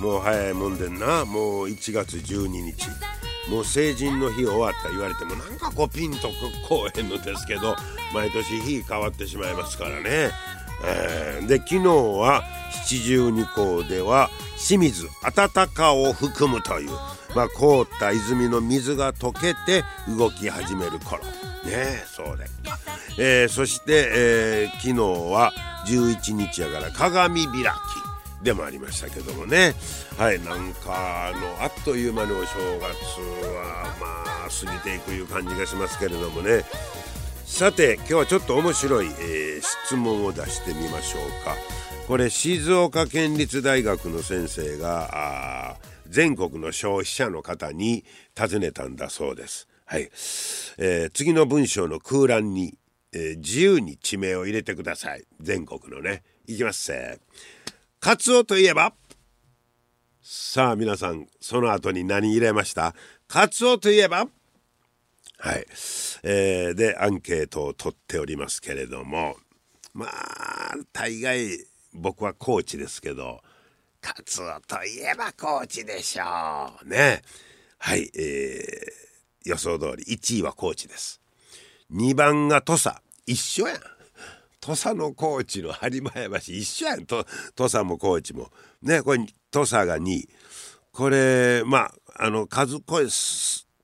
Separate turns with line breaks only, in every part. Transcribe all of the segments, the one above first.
もう早いもんでんな。もう1月12日。もう成人の日終わった言われてもなんかこうピンとこうへんのですけど毎年日変わってしまいますからね、えー、で昨日は七十二校では清水暖かを含むというまあ凍った泉の水が溶けて動き始める頃。ねそうで、えー、そして、えー、昨日は11日やから鏡開き。でもありましたけどもね。はいなんかあのあっという間にお正月はまあ過ぎていくいう感じがしますけれどもね。さて今日はちょっと面白い、えー、質問を出してみましょうか。これ静岡県立大学の先生が全国の消費者の方に尋ねたんだそうです。はい、えー、次の文章の空欄にえー、自由に地名を入れてください。全国のね。いきますせカツオといえば。さあ皆さんその後に何入れました？カツオといえば。はい、えー、でアンケートを取っておりますけれども。まあ大概僕は高知ですけど。カツオといえば高知でしょう。ね。はいえー、予想通り1位は高知です。2番が土佐。一緒やん。土佐の高知の播磨屋橋一緒やん。土佐も高知も。ねこれ土佐が2位。これまああの数これ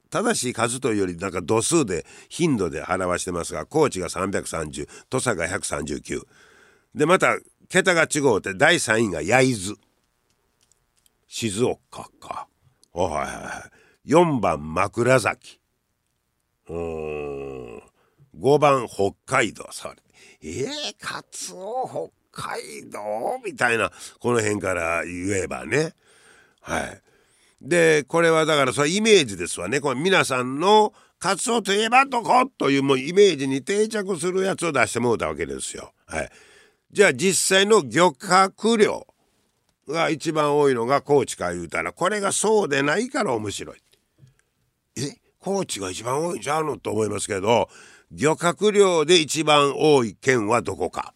正しい数というよりなんか度数で頻度で表してますが高知が330土佐が139でまた桁が違うって第3位が焼津。静岡か。はいはいはい。4番枕崎。うん。5番北海道それ。えー、カツオ北海道？みたいなこの辺から言えばね。はい。でこれはだからそれイメージですわね。これ皆さんのカツオといえばどこというもうイメージに定着するやつを出してもうたわけですよ。はい、じゃあ実際の漁獲量が一番多いのが高知か言うたらこれがそうでないから面白い。え？高知が一番多いんちゃうの？と思いますけど漁獲量で一番多い県はどこか。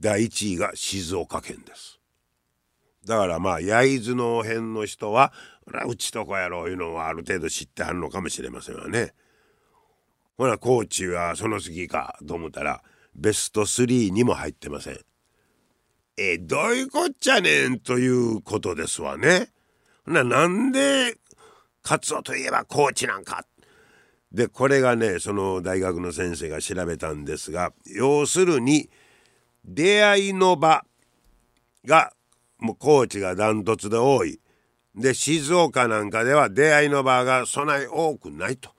第1位が静岡県です。だからまあ焼津の辺の人はうちとこやろういうのはある程度知ってはるのかもしれませんわね。ほら高知はその次かと思ったらベスト3にも入ってません。えどういうこっちゃねんということですわね。ななんでカツオといえば高知なんか。でこれがねその大学の先生が調べたんですが要するに出会いの場がもう高知がダントツで多いで静岡なんかでは出会いの場がそない多くないと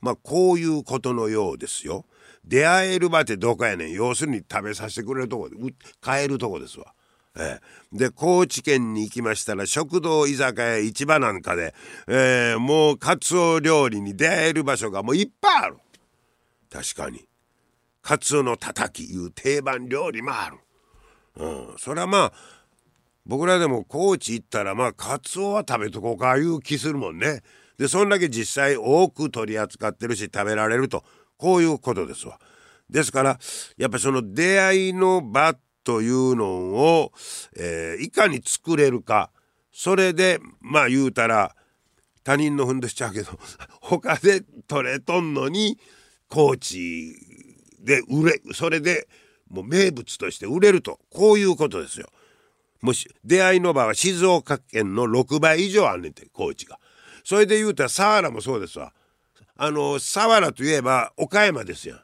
まあこういうことのようですよ。出会える場ってどこやねん要するに食べさせてくれるとこで買えるとこですわ。えー、で高知県に行きましたら食堂居酒屋市場なんかで、えー、もうカツオ料理に出会える場所がもういっぱいある。確かに。カツオのたたきいう定番料理もある、うん、それはまあ僕らでも高知行ったらまあカツオは食べとこうかいう気するもんね。でそんだけ実際多く取り扱ってるし食べられるとこういうことですわ。ですからやっぱその出会いの場っというのを、えー、いかに作れるかそれでまあ言うたら他人のふんどしちゃうけど 他で取れとんのに高知で売れそれでもう名物として売れるとこういうことですよ。もし出会いの場は静岡県の6倍以上あんねんて高知が。それで言うたら佐原もそうですわ。あの佐原といえば岡山ですよ。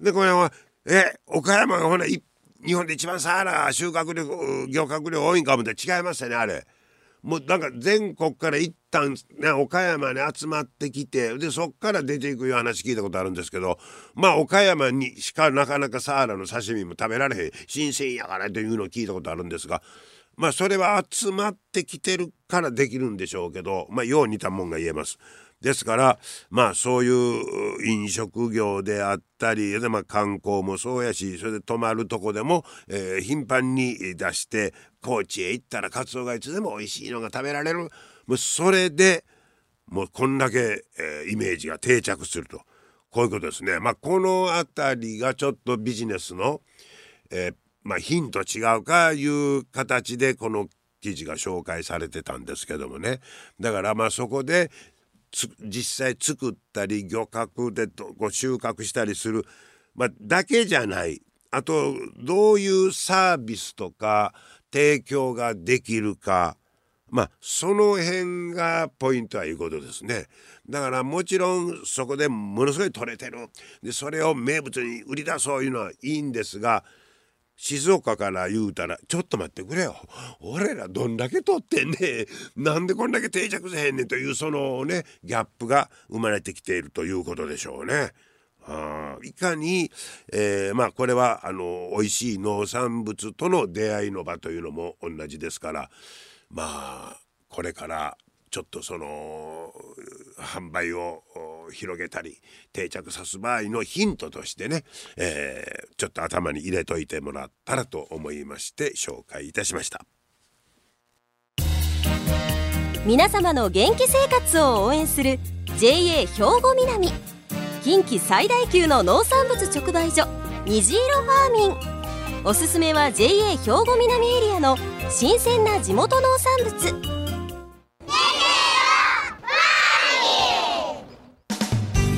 でこれはえ岡山がほな一日本で一番サハラ収穫量漁獲量多いんかもって違いましたねあれ。もうなんか全国から一旦ね岡山に集まってきてでそっから出ていくいう話聞いたことあるんですけどまあ岡山にしかなかなかサハラの刺身も食べられへん新鮮やからというのを聞いたことあるんですがまあそれは集まってきてるからできるんでしょうけどまあよう似たもんが言えます。ですからまあそういう飲食業であったりで、まあ、観光もそうやしそれで泊まるとこでも、えー、頻繁に出して高知へ行ったらカツオがいつでも美味しいのが食べられる。もうそれでもうこんだけ、えー、イメージが定着すると。こういうことですね。まあ、この辺りがちょっとビジネスの、えー、まあ、ヒント違うかいう形でこの記事が紹介されてたんですけどもね。だからまあそこで実際作ったり漁獲でご収穫したりする、まあ、だけじゃない。あとどういうサービスとか提供ができるか。まあその辺がポイントはいうことですね。だからもちろんそこでものすごい取れてる。でそれを名物に売り出そういうのはいいんですが静岡から言うたら「ちょっと待ってくれよ俺らどんだけ取ってんねなんでこんだけ定着せへんねん」というそのねギャップが生まれてきているということでしょうね。あいかに、えー、まあこれはあの美味しい農産物との出会いの場というのも同じですからまあこれからちょっとその販売を広げたり定着さす場合のヒントとしてね、えー、ちょっと頭に入れといてもらったらと思いまして紹介いたしました。
皆様の元気生活を応援する JA 兵庫南。近畿最大級の農産物直売所虹色ファーミン。おすすめは JA 兵庫南エリアの新鮮な地元農産物。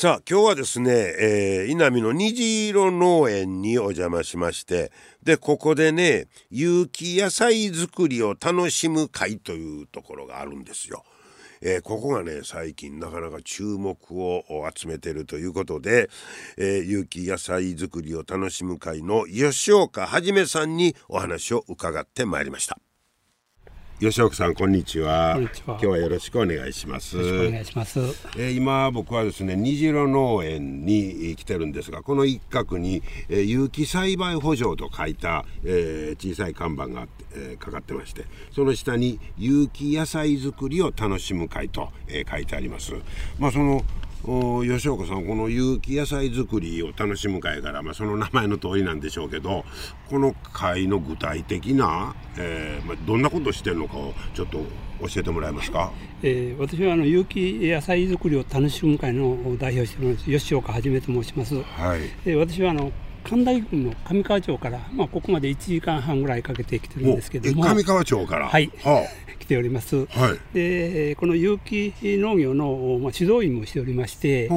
さあ今日はですね、えー、稲見の虹色農園にお邪魔しましてでここでね有機野菜作りを楽しむ会というところがあるんですよ。えー、ここがね最近なかなか注目を集めてるということで、えー、有機野菜作りを楽しむ会の吉岡はじめさんにお話を伺ってまいりました。吉岡さんこんにちは。今日はよろしくお願いします。
お願いします、
えー、今僕はですね虹色農園に来てるんですがこの一角に、えー、有機栽培補助と書いた、えー、小さい看板が、えー、かかってましてその下に有機野菜作りを楽しむ会と、えー、書いてあります。まあその吉岡さんこの有機野菜作りを楽しむ会から、まあ、その名前の通りなんでしょうけどこの会の具体的な、えーまあ、どんなことをしてるのかをちょっと教えてもらえますか、
えー、私はあの有機野菜作りを楽しむ会の代表しています吉岡はじめと申します、はい。えー、私はあの神田郡の上川町から、まあ、ここまで1時間半ぐらいかけてきてるんですけども。
上川町から？
はい、はあております、はい、でこの有機農業の、まあ、指導員もしておりまして、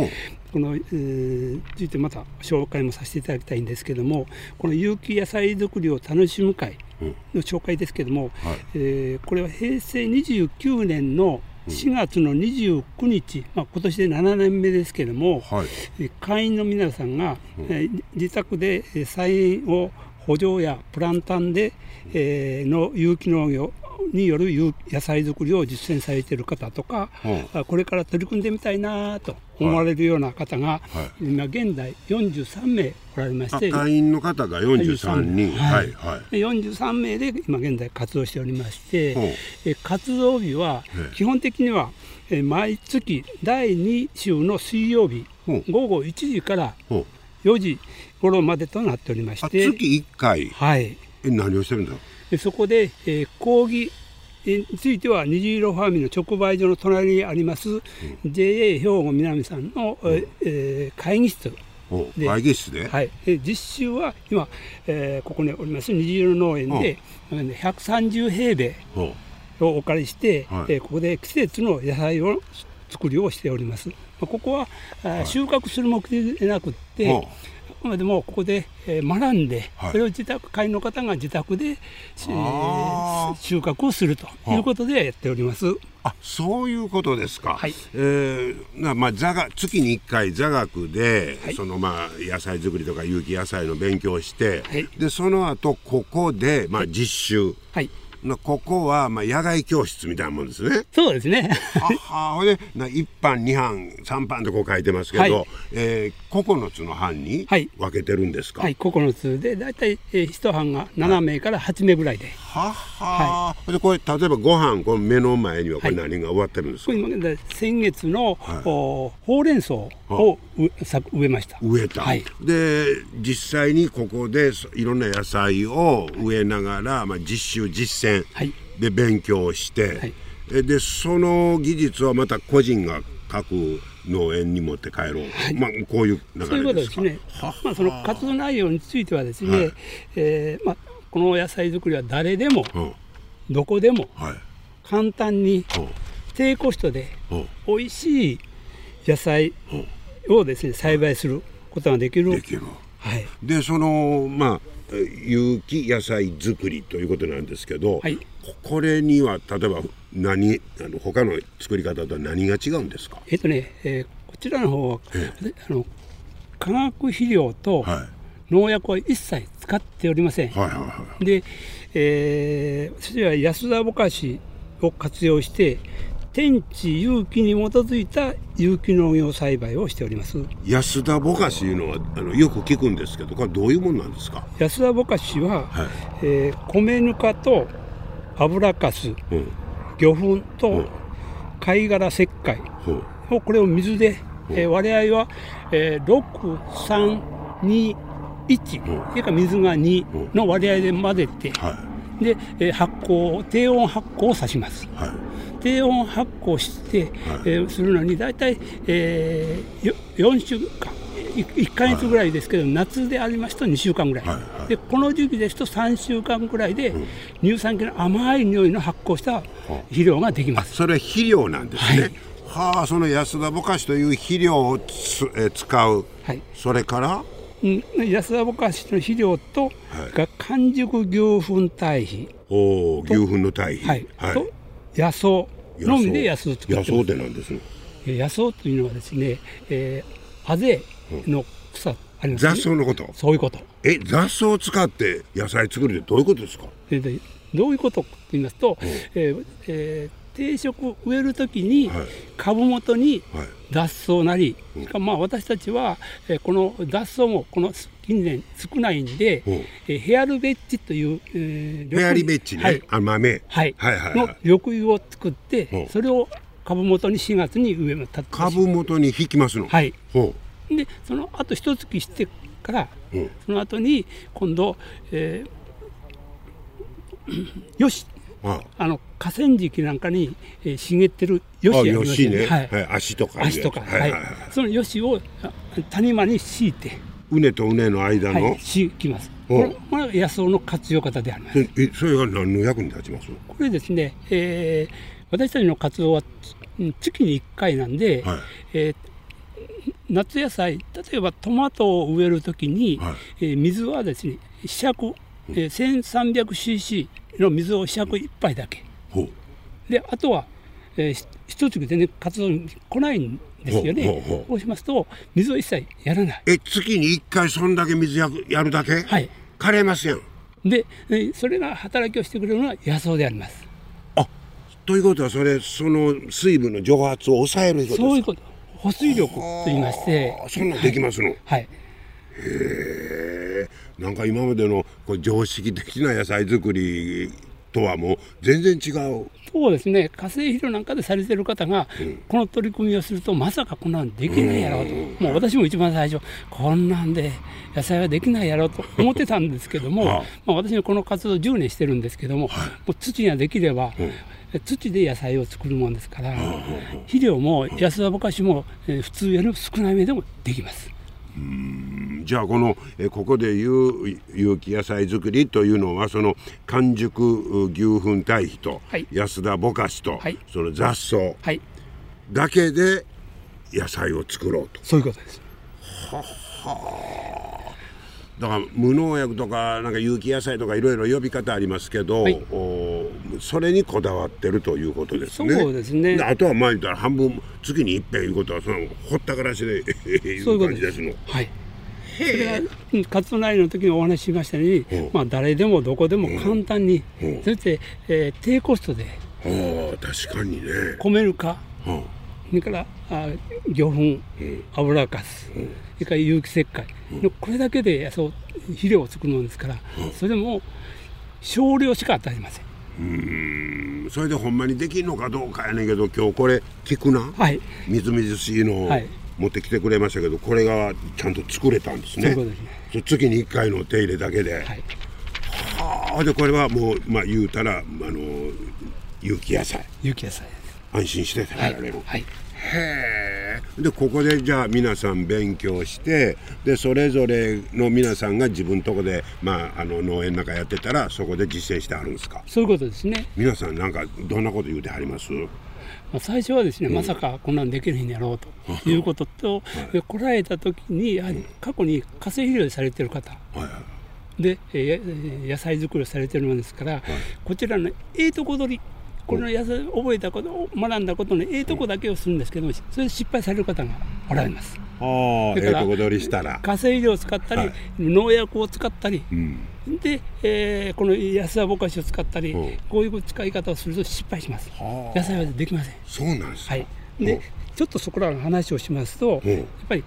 この、えー、ついてまた紹介もさせていただきたいんですけどもこの有機野菜作りを楽しむ会の紹介ですけども、はい、えー、これは平成29年の4月の29日、まあ、今年で7年目ですけれども、はい、会員の皆さんが、うん、えー、自宅で菜園を補助やプランタンで、えー、の有機農業による野菜作りを実践されている方とか、うん、これから取り組んでみたいなと思われるような方が、はい、今現在43名おられまして
会員の方が43人、
はい、はい、43名で今現在活動しておりまして、え活動日は基本的にはえ毎月第2週の水曜日午後1時から4時頃までとなっておりまして。
月1回？はい。え何をしてるんだ
そこで、えー、講義については虹色ファーミンの直売所の隣にあります、うん、JA 兵庫南さんの、うん、えー、会議室
で。会議室で、
はい、実習は今、えー、ここにおります虹色農園で、うん、130平米をお借りして、はい、えー、ここで季節の野菜を作りをしております。ここは、はい、収穫する目的でなくて、くまでもここで、えー、学んで、はい、それを自宅会の方が自宅で、えー、収穫をするとい。うことでやっております。
あそういうことですか、はい。えーまあ、座が月に1回座学で、はい、そのまあ野菜作りとか有機野菜の勉強して、はい、でその後ここで、まあ、実習、はい、ここはまあ野外教室みたいなもんですね。
そうですね。
ははでな1班2班3班とこう書いてますけど、はい、えー、9つの班に分けてるんですか？
はい、はい、9つで大体、えー、1班が7名から8名ぐらいで。
はは、は。い、でこれ例えばご飯この目の前にはこれ何が終わってるんですか？
はい、先月の、はい、おほうれん草を植えました。
植えた。はい、で実際にここでいろんな野菜を植えながら、まあ実習実践で勉強して、はい、でその技術はまた個人が各農園に持って帰ろう、はい、まあ、こういう流れですか？そういうことですね、
まあ、その活動内容についてはですね、はい、えー、まあ、この野菜作りは誰でも、どこでも、簡単に低コストで美味しい野菜をですね栽培することができる。できる。
はい、でそのまあ有機野菜作りということなんですけど、はい、これには例えば何あの他の作り方とは何が違うんですか？
えっとね、えー、こちらの方は、あの化学肥料と農薬は一切使っておりません。はいはいはい、で、えー、それは安田ぼかしを活用して天地有機に基づいた有機農業栽培をしております。
安田ぼかしいうのはあのよく聞くんですけどこれどういうものなんですか？
安田ぼかしは、はい、えー、米ぬかと油かす、うん、魚粉と貝殻石灰をこれを水で、えー、割合は、えー、6321、それから水が2の割合で混ぜて、はい、で、えー、発酵低温発酵をさします、はい、低温発酵して、はい、えー、するのに大体、えー、4週間1か月ぐらいですけど、はい、夏でありますと2週間ぐらい、でこの時期ですと3週間ぐらいで、乳酸菌の甘い匂いの発酵した肥料ができます、
それは肥料なんですね、はい、はあその安田ぼかしという肥料をつ、え使う、はい、それから
うん、安田ぼかしの肥料と、はい、完熟牛糞堆肥。
お牛糞の堆肥、はい。
はい、と野草。のみで野草を作って
野草って何です
野草というのはですね、えー、あぜの草あります、
ね、雑草のこと？
そういうこと。
え雑草を使って野菜作るってどういうことですか？
でどういうことと言いますと、うん、えーえー定食植えるときに株元に雑草なり、はい、まあ私たちはこの雑草もこの近年少ないんで、えヘアルベッジという、
えー、ヘアリベッジね、はい、あ豆、
はい、はいはいの緑油を作ってそれを株元に4月に植えます
株元に引きますの。
はい。でその後一月してから、その後に今度、えー、よしあの河川敷なんかに、えー、茂ってる
よしありね、はい。はい、足とか
足とか、はいはいはい、そのよしを谷間に敷いて。
うねとうねの間の、はい、
敷きます。これこれ野草の活用方であります。
えそれが何の役に立ちます？
これですね、えー、私たちの活動は月に1回なんで、はい、えー夏野菜例えばトマトを植えるときに、はい、えー、水はですね試着、えー、1300cc の水を100一杯だけ。であとは、えー、一月全然活動に来ないんですよね。そうしますと水を一切やらない。
え月に1回そんだけ水ややるだけ？はい。枯れますやん。
でそれが働きをしてくれるのは野草であります。
あということはそれその水分の蒸発を抑える
そういうこと。保水力と言いまして。
そんなんできますの。はい、
はい、へ
えなんか今までのこう常識的な野菜作りとはもう全然違う。
そうですね。化成肥料なんかでされてる方が、うん、この取り組みをするとまさかこんなんできないやろうと、うもう私も一番最初こんなんで野菜はできないやろうと思ってたんですけども、まあ、私もこの活動10年してるんですけどもはい、もう土ができれば、うん。土で野菜を作るもんですから、肥料も安田ぼかしも、えー、普通よりも少なめでもできます。
うん。じゃあこのえここでいう有機野菜作りというのはその完熟牛糞堆肥と、安田ぼかしと、はい、その雑草だけで野菜を作ろうと。
そういうことです。
ははだから無農薬とかなんか有機野菜とかいろいろ呼び方ありますけど、はい、おそれにこだわってるということですね。
そうですね。
あとは前言ったら半分月に一遍いうことはそのほったからしでいう感じですの。
はい。それが活動内容の時にお話ししましたよう。に、まあ、誰でもどこでも簡単に、そして、えー、低コストで
確かにね。
米ぬか、それからあ魚粉、油かす、それから有機石灰、これだけでそう肥料を作るものですから、それも少量しか与えません。
うん。それでほんまにできるのかどうかやねんけど今日これ菊な、
はい、
みずみずしいのを持ってきてくれましたけど、これがちゃんと作れたんですね。そうですね。月に1回の手入れだけで。はい、はあでこれはもう、まあ、言うたらあの有機野菜。
有機野菜
安心して食べられる、はい、はい。へえでここでじゃあ皆さん勉強してでそれぞれの皆さんが自分のとこで、まあ、あの農園の中やってたらそこで実践してあるんですか？
そういうことですね。
皆さんなんかどんなこと言うてはります？
まあ、最初はですね、うん、まさかこんなんできるんやろうということと、はい、来られた時にやはり過去に化成肥料でされてる方、はいで、え野菜作りをされてるものですから、はい、こちらのええとこ取りこのやつ覚えたこと学んだことのええとこだけをするんですけどそれで失敗される方がおられます。
あだから、えしたら。
化成肥料を使ったり、はい、農薬を使ったり、うん、で、えー、この安田ぼかしを使ったり、う。ん、こういう使い方をすると失敗します。野菜はできません。
そうなんです
はい。で、ちょっとそこらの話をしますと、やっぱり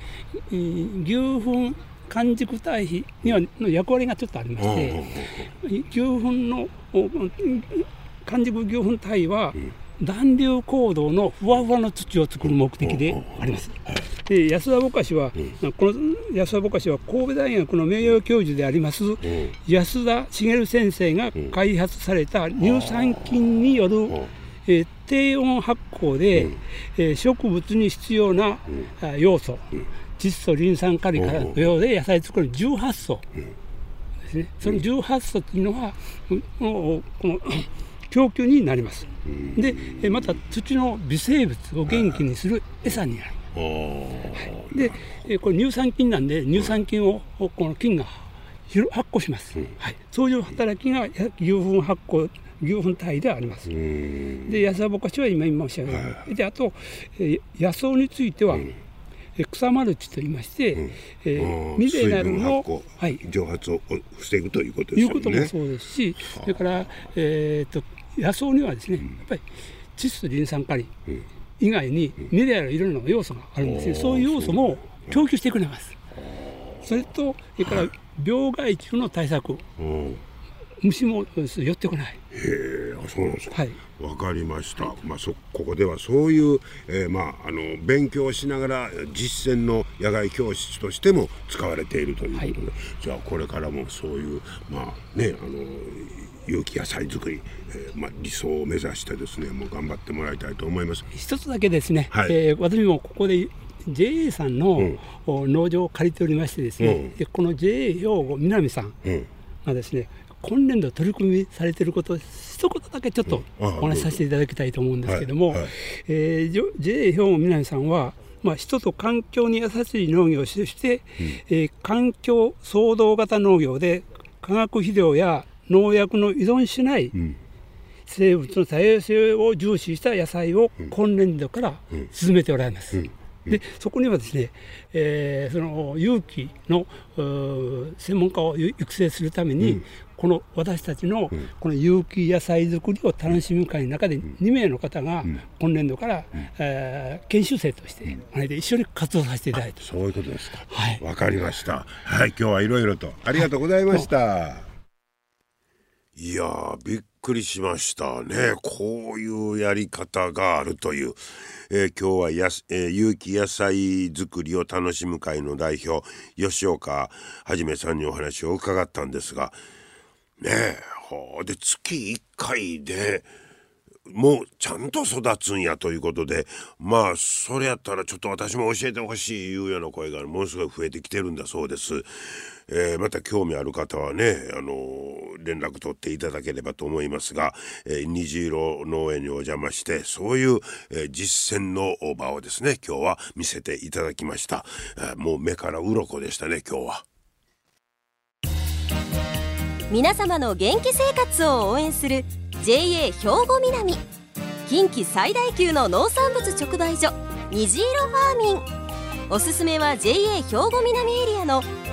牛糞完熟堆肥にはの役割がちょっとありまして、牛糞の完熟牛糞体は、暖流行動のふわふわの土を作る目的であります。で安田ぼかしは、この安田ぼかしは神戸大学の名誉教授であります、安田茂先生が開発された乳酸菌による、えー、低温発酵で、えー、植物に必要な、要素、窒素リン酸カリからのようで野菜作る18素ですね、その18素というのは、この供給になります。でまた土の微生物を元気にする餌になる。でこれ乳酸菌なんで乳酸菌をこの菌が発酵します、はい、そういう働きが牛糞発酵牛糞体であります。で野菜ぼかしは今申し上げた、であと、え野草については、草マルチと言いまして、うん、え
ー、ミネラルの、はい、蒸発を防ぐということですね。いう
こともそうですし、それから、えーと野草にはですね、やっぱり窒素リン酸カリ以外にミネラルいろんな要素があるんですね、そういう要素も供給してくれます。それと、それから病害虫の対策、虫も寄ってこない。
へえ、そうなんですか。はい。わかりました。まあ、そ、ここではそういう、えー、まあ、あの、勉強しながら実践の野外教室としても使われているということで。はい、じゃあ、これからもそういう、まあ、ね、あの。有機野菜作り、えーまあ、理想を目指してですねもう頑張ってもらいたいと思います
一つだけですね、はい、えー、私もここで JA さんの、うん、農場を借りておりましてですね、うん、でこの JA 兵庫南さんがですね、今年度取り組みされていることを一言だけちょっとお話しさせていただきたいと思うんですけども、はい。はい、えー、JA 兵庫南さんはまあ、人と環境に優しい農業をして、うん、えー、環境創造型農業で化学肥料や農薬の依存しない生物の多様性を重視した野菜を今年度から進めておられます。でそこにはですね、えー、その有機の専門家を育成するために、うん、この私たちのこの有機野菜作りを楽しむ会の中で2名の方が今年度から、うん、えー、研修生として、うん、一緒に活動させていただいて。
そういうことですか。はい。わかりました。はい今日はいろいろと。ありがとうございました、はいいやー、びっくりしましたね。こういうやり方があるという。えー、今日はや、えー、有機野菜作りを楽しむ会の代表、吉岡はじめさんにお話を伺ったんですが、ねえ、ほうで、月1回で、もうちゃんと育つんやということでまあそれやったらちょっと私も教えてほしいいうような声がものすごい増えてきてるんだそうです。えー、また興味ある方はね、あのー、連絡取っていただければと思いますが、えー、虹色農園にお邪魔してそういう、え実践の場をですね今日は見せていただきました、えもう目から鱗でしたね今日は。
皆様の元気生活を応援する JA 兵庫南近畿最大級の農産物直売所虹色ファーミンおすすめは JA 兵庫南エリアの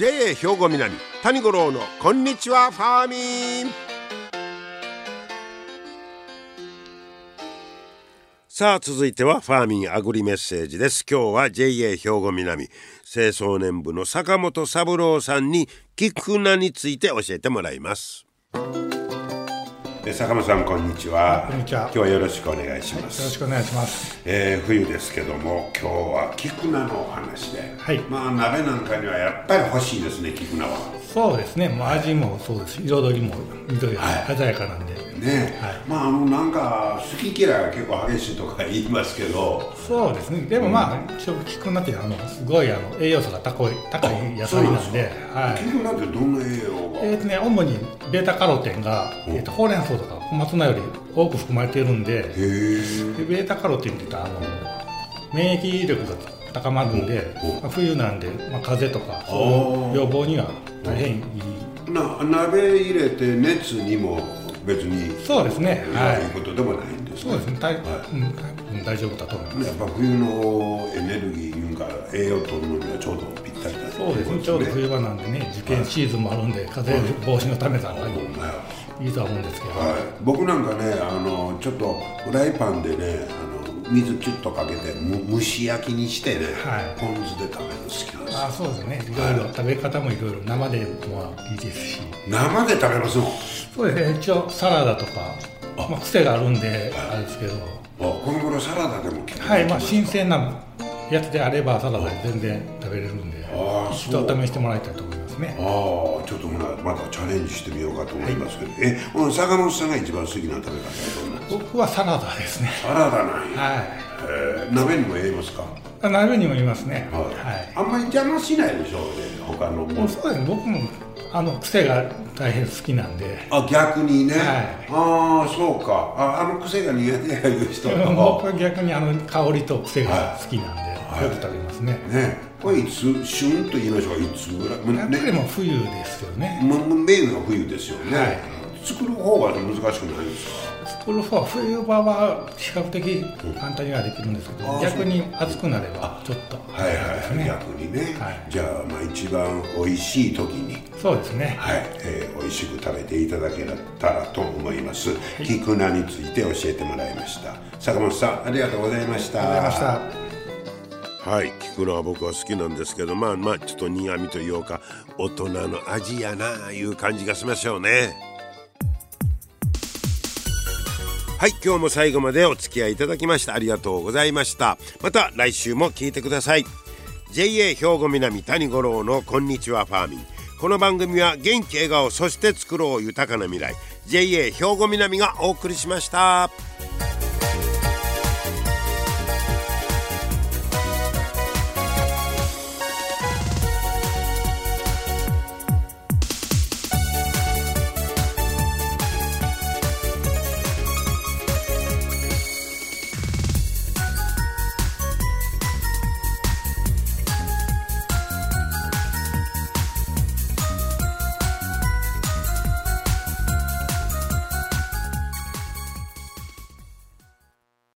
JA 兵庫南谷五郎のこんにちはファーミン。さあ続いてはファーミンアグリメッセージです。今日は JA 兵庫南清掃年部の坂本三郎さんに菊名について教えてもらいます。坂本さんこんにちは。
こんにちは。
今日はよろしくお願いします、
よろしくお願いします。
えー、冬ですけども今日は菊菜のお話で、
はい。
まあ鍋なんかにはやっぱり欲しいですね菊菜は
そうですね。もう味もそうです彩りも緑が
はい。
鮮やかなんで、
ね、
はい。
まああのなんか好き嫌いが結構激しいとか言いますけど。
そうですね。でもまあ一応菊菜ってあのすごいあの栄養素が高い高い野菜なんで。はい。
菊菜ってどんな栄養が、
えーとね、主にベータカロテンが、えー、とほう。れん草とか小松菜より多く含まれているんで
へえ
でベータカロテンって言ったらあの免疫力が高まる。んで、
お
まあ、冬なんで、まあ、風邪とか予防には大変。いい
な鍋入れて熱にも別に
そうですね。はい。
いうことでもないんです
そうですね、大
はい。
うんうん大丈夫だと思います。
やっぱ冬のエネルギーいうか栄養取るのにはちょうどぴったりだ
そうですね、ちょうど冬場なんでね、受験シーズンもあるんで、風邪防止のためなのに
ほんまや。
いいとは思うんですけど、
はい、僕なんかねあのちょっとフライパンでねあの水キュッとかけてむ蒸し焼きにしてね、
はい。
ポン酢で食べるの好きなんですよ。
あそうですね、いろいろ。食べ方もいろいろ。生でもいいですし、
生で食べますもん
そうですね、一応サラダとか、まあ、癖があるんで、あれですけど、
あこの頃サラダでも効く
はい、まあ、新鮮なやつであれば、サラダで全然食べれるんで、
あ
一
そう。
度試してもらいたいと思いますね。
ああちょっとほなまたチャレンジしてみようかと思いますけど、えほな坂本さんが一番好きな食べ方はどんなんですか
僕はサラダですね。
サラダなんや、
はい。
えー鍋にもええますか？
あ鍋にもいますね。
はい、
はい。
あんまり邪魔しないでしょうね他のも
うそうですね。僕もあの癖が大変好きなんで。
あ逆にね、
はい。
ああそうか。ああの癖が苦手やいう人。と
僕は逆にあの香りと癖が好きなんで、
い。
よく食べますね、
ねこれいつ旬と言いましょうかいつぐらい？
やっぱり
ね。
もう冬ですよね、
メインが冬ですよね、
はい。
作る方は難しくないんですか？
作る方は冬場は比較的簡単にはできるんですけど、
あ
逆に暑くなればちょっと。
はいはいはい、逆にね、
はい。
じゃあまあ一番美味しい時に。
そうですね。
はい、えー、美味しく食べていただけたらと思います、菊菜について教えてもらいました。坂本さんありがとうございました。
ありがとうございました
はい。菊菜は僕は好きなんですけどまあまあちょっと苦味というか大人の味やなあいう感じがしましょうね。はい。今日も最後までお付き合いいただきましてありがとうございました。また来週も聞いてください。JA 兵庫南谷五郎のこんにちはファーミン。この番組は元気笑顔そして作ろう豊かな未来。JA 兵庫南がお送りしました。